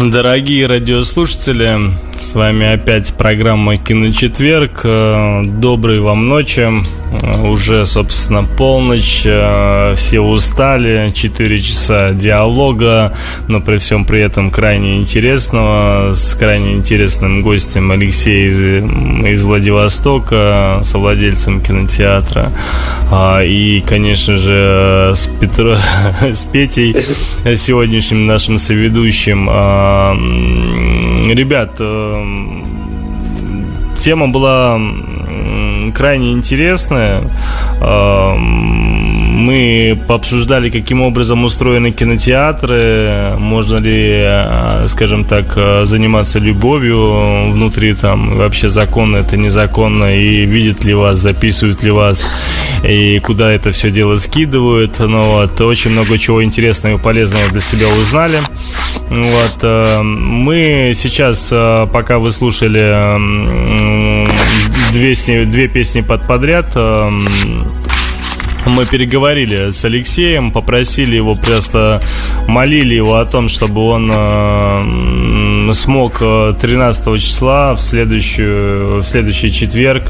Дорогие радиослушатели, с вами опять программа «Киночетверг». Э, доброй вам ночи. Э, уже, собственно, полночь. Э, все устали. Четыре часа диалога, но при всем при этом крайне интересного. С крайне интересным гостем Алексей из, из Владивостока, совладельцем кинотеатра. И, конечно же, с, Петро, с Петей, сегодняшним нашим соведущим. Ребят, тема была крайне интересная. Мы пообсуждали, каким образом устроены кинотеатры, можно ли, а, скажем так, заниматься любовью внутри, там, вообще законно это незаконно, и видят ли вас, записывают ли вас, и куда это все дело скидывают. Ну, вот, очень много чего интересного и полезного для себя узнали. Вот, а, мы сейчас, пока вы слушали две, две песни под подряд, мы переговорили с Алексеем, попросили его просто, молили его о том, чтобы он э, смог 13 э, числа в, следующую, в следующий четверг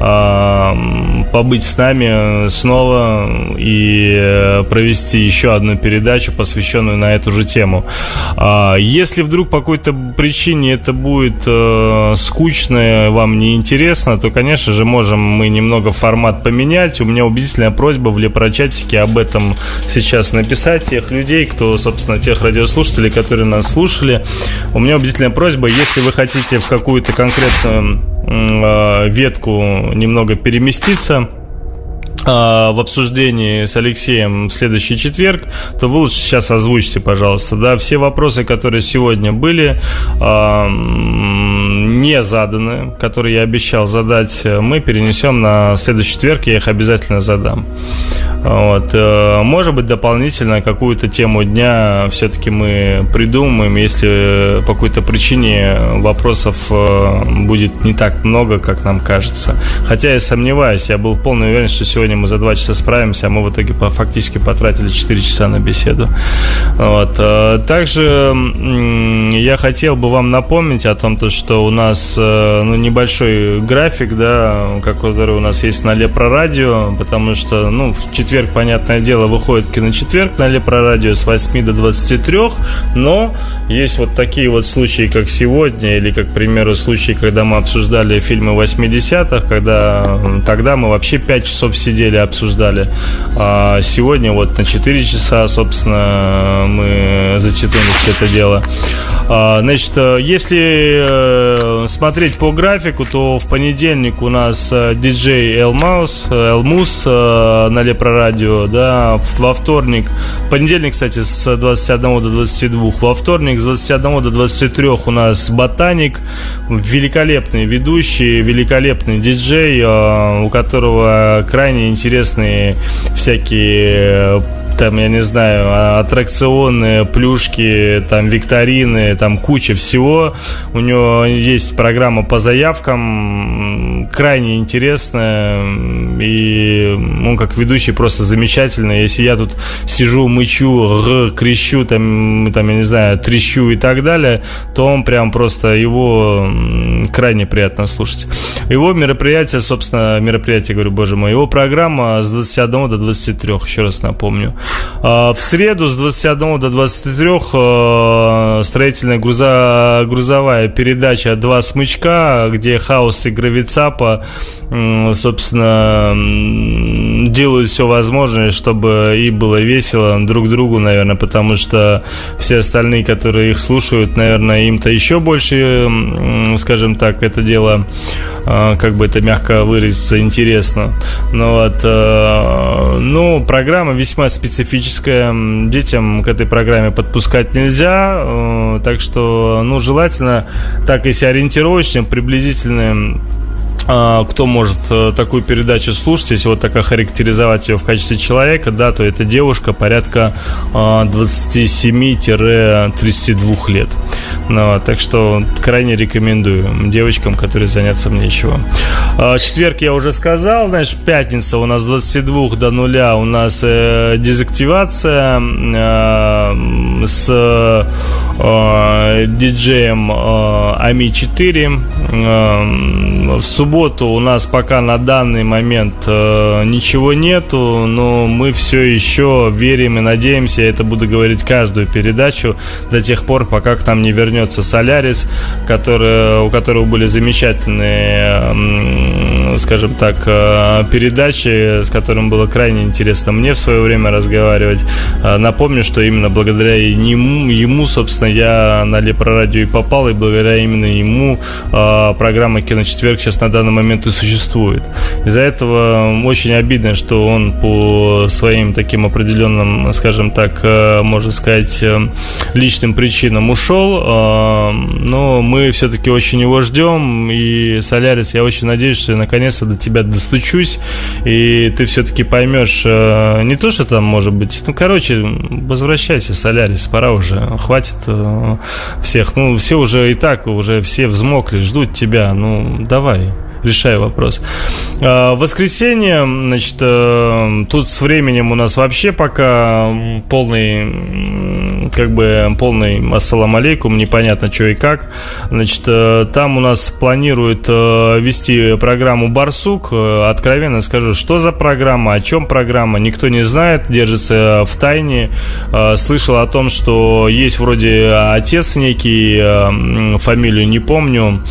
э, побыть с нами снова и э, провести еще одну передачу, посвященную на эту же тему. Э, если вдруг по какой-то причине это будет э, скучно, вам не интересно, то, конечно же, можем мы немного формат поменять. У меня убедительная просьба просьба в лепрочатике об этом сейчас написать тех людей, кто, собственно, тех радиослушателей, которые нас слушали. У меня убедительная просьба, если вы хотите в какую-то конкретную э, ветку немного переместиться, а, в обсуждении с Алексеем в следующий четверг, то вы лучше сейчас озвучьте, пожалуйста, да, все вопросы, которые сегодня были э, не заданы, которые я обещал задать, мы перенесем на следующий четверг, я их обязательно задам. Вот. Э, может быть, дополнительно какую-то тему дня все-таки мы придумаем, если по какой-то причине вопросов э, будет не так много, как нам кажется. Хотя я сомневаюсь, я был в уверенности, что сегодня мы за два часа справимся, а мы в итоге фактически потратили 4 часа на беседу. Вот. Э, также я хотел бы вам напомнить о том, что у нас ну, небольшой график, да, который у нас есть на Лепро Радио, потому что ну, в четверг, понятное дело, выходит киночетверг на Лепро Радио с 8 до 23, но есть вот такие вот случаи, как сегодня, или, как, к примеру, случаи, когда мы обсуждали фильмы 80-х, когда тогда мы вообще 5 часов сидели, обсуждали. А сегодня вот на 4 часа, собственно, мы зачитали все это дело. А, значит, если э, смотреть по графику, то в понедельник у нас э, диджей Элмаус, Элмус э, на Лепро радио, да, во вторник, понедельник, кстати, с 21 до 22, во вторник с 21 до 23 у нас Ботаник, великолепный ведущий, великолепный диджей, у которого крайне интересные всякие там, я не знаю, аттракционы, плюшки, там, викторины, там, куча всего. У него есть программа по заявкам, крайне интересная, и он как ведущий просто замечательный. Если я тут сижу, мычу, р, крещу, там, там, я не знаю, трещу и так далее, то он прям просто, его крайне приятно слушать. Его мероприятие, собственно, мероприятие, говорю, боже мой, его программа с 21 до 23, еще раз напомню. А, в среду с 21 до 23 а, строительная груза, грузовая передача «Два смычка», где хаос и гравицапа, собственно, делают все возможное, чтобы и было весело друг другу, наверное, потому что все остальные, которые их слушают, наверное, им-то еще больше, скажем так, это дело, а, как бы это мягко выразиться, интересно. Ну вот, ну, программа весьма специфическая специфическая. Детям к этой программе подпускать нельзя. Э, так что, ну, желательно так, если ориентировочно, приблизительно кто может э, такую передачу слушать, если вот так охарактеризовать ее в качестве человека, да, то это девушка порядка 27-32 а, лет. Ну, так что крайне рекомендую девочкам, которые заняться мне нечего. А, четверг я уже сказал, знаешь, пятница у нас с 22 до нуля у нас э, дезактивация с э, диджеем э, Ами 4. Э, в субботу у нас пока на данный момент э, ничего нету, но мы все еще верим и надеемся, я это буду говорить каждую передачу до тех пор, пока к нам не вернется Солярис, который, у которого были замечательные, скажем так, э, передачи, с которым было крайне интересно мне в свое время разговаривать. Э, напомню, что именно благодаря ему, ему собственно, я на Лепрорадио и попал, и благодаря именно ему э, программа «Киночетверг» сейчас на данный момент и существует. Из-за этого очень обидно, что он по своим таким определенным, скажем так, можно сказать, личным причинам ушел, но мы все-таки очень его ждем, и Солярис, я очень надеюсь, что я наконец-то до тебя достучусь, и ты все-таки поймешь, не то, что там может быть, ну, короче, возвращайся, Солярис, пора уже, хватит э, всех. Ну, все уже и так, уже все взмокли, ждут тебя, ну, давай решаю вопрос. А, воскресенье, значит, э, тут с временем у нас вообще пока полный, как бы полный ассалам алейкум, непонятно что и как. Значит, э, там у нас планируют э, вести программу «Барсук». Откровенно скажу, что за программа, о чем программа, никто не знает, держится в тайне. Слышал о том, что есть вроде отец некий, фамилию не помню,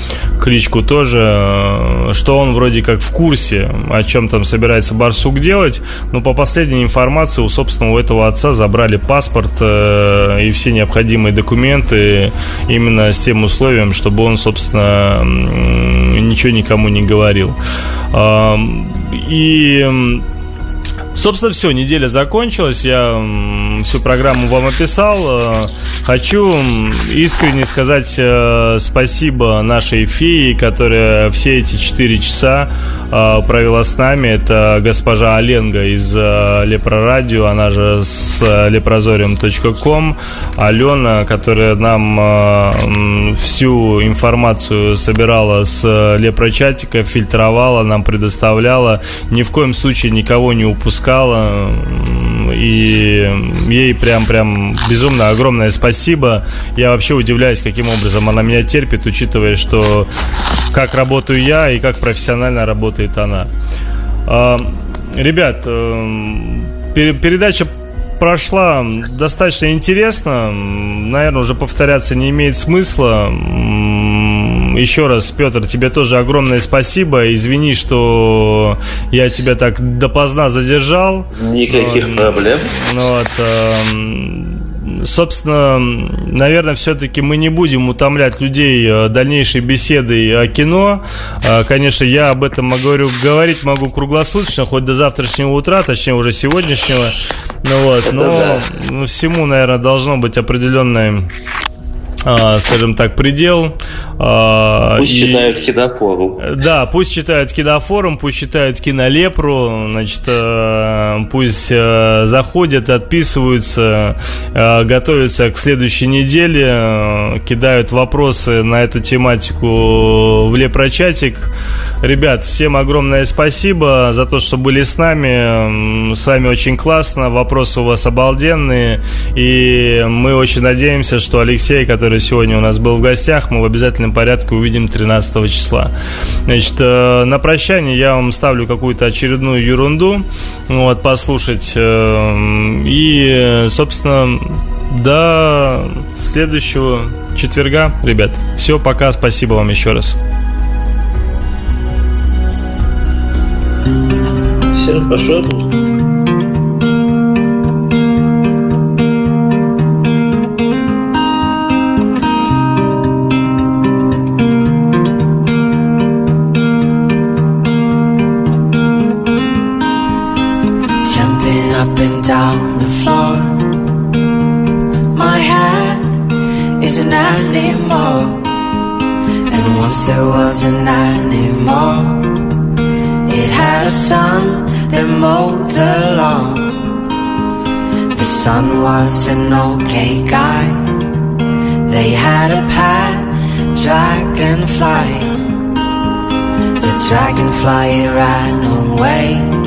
кличку тоже, что он вроде как в курсе, о чем там собирается Барсук делать, но по последней информации у собственного этого отца забрали паспорт э, и все необходимые документы именно с тем условием, чтобы он, собственно, ничего никому не говорил. Э, и Собственно, все, неделя закончилась. Я всю программу вам описал. Э, хочу искренне сказать э, спасибо нашей фее, которая все эти 4 часа э, провела с нами. Это госпожа Оленга из Лепрорадио, она же с leprozorium.com. Алена, которая нам всю информацию собирала с лепрочатика, фильтровала, нам предоставляла. Ни в коем случае никого не упускала отпускала. И ей прям-прям безумно огромное спасибо. Я вообще удивляюсь, каким образом она меня терпит, учитывая, что как работаю я и как профессионально работает она. А, ребят, э, передача прошла достаточно интересно. Наверное, уже повторяться не имеет смысла. Еще раз, Петр, тебе тоже огромное спасибо. Извини, что я тебя так допоздна задержал. Никаких но, проблем. Ну, вот, э, собственно, наверное, все-таки мы не будем утомлять людей э, дальнейшей беседой о кино. Э, конечно, я об этом могу говорить могу круглосуточно, хоть до завтрашнего утра, точнее уже сегодняшнего. Ну вот, но да. Всему, наверное, должно быть определенное скажем так, предел. А, пусть и, читают кинофорум. Да, пусть читают кинофорум, пусть читают кинолепру, значит, э, пусть заходят, отписываются, готовятся к следующей неделе, кидают вопросы на эту тематику в лепрочатик. Ребят, всем огромное спасибо за то, что были с нами. С вами очень классно, вопросы у вас обалденные, и мы очень надеемся, что Алексей, который который сегодня у нас был в гостях, мы в обязательном порядке увидим 13 числа. Значит, э, на прощание я вам ставлю какую-то очередную ерунду, вот, послушать. Э, и, собственно, до следующего четверга, ребят. Все, пока, спасибо вам еще раз. Все, пошел. Wasn't anymore. And once there was an animal, it had a son that mowed the lawn. The son was an okay guy. They had a pet dragonfly. The dragonfly ran away,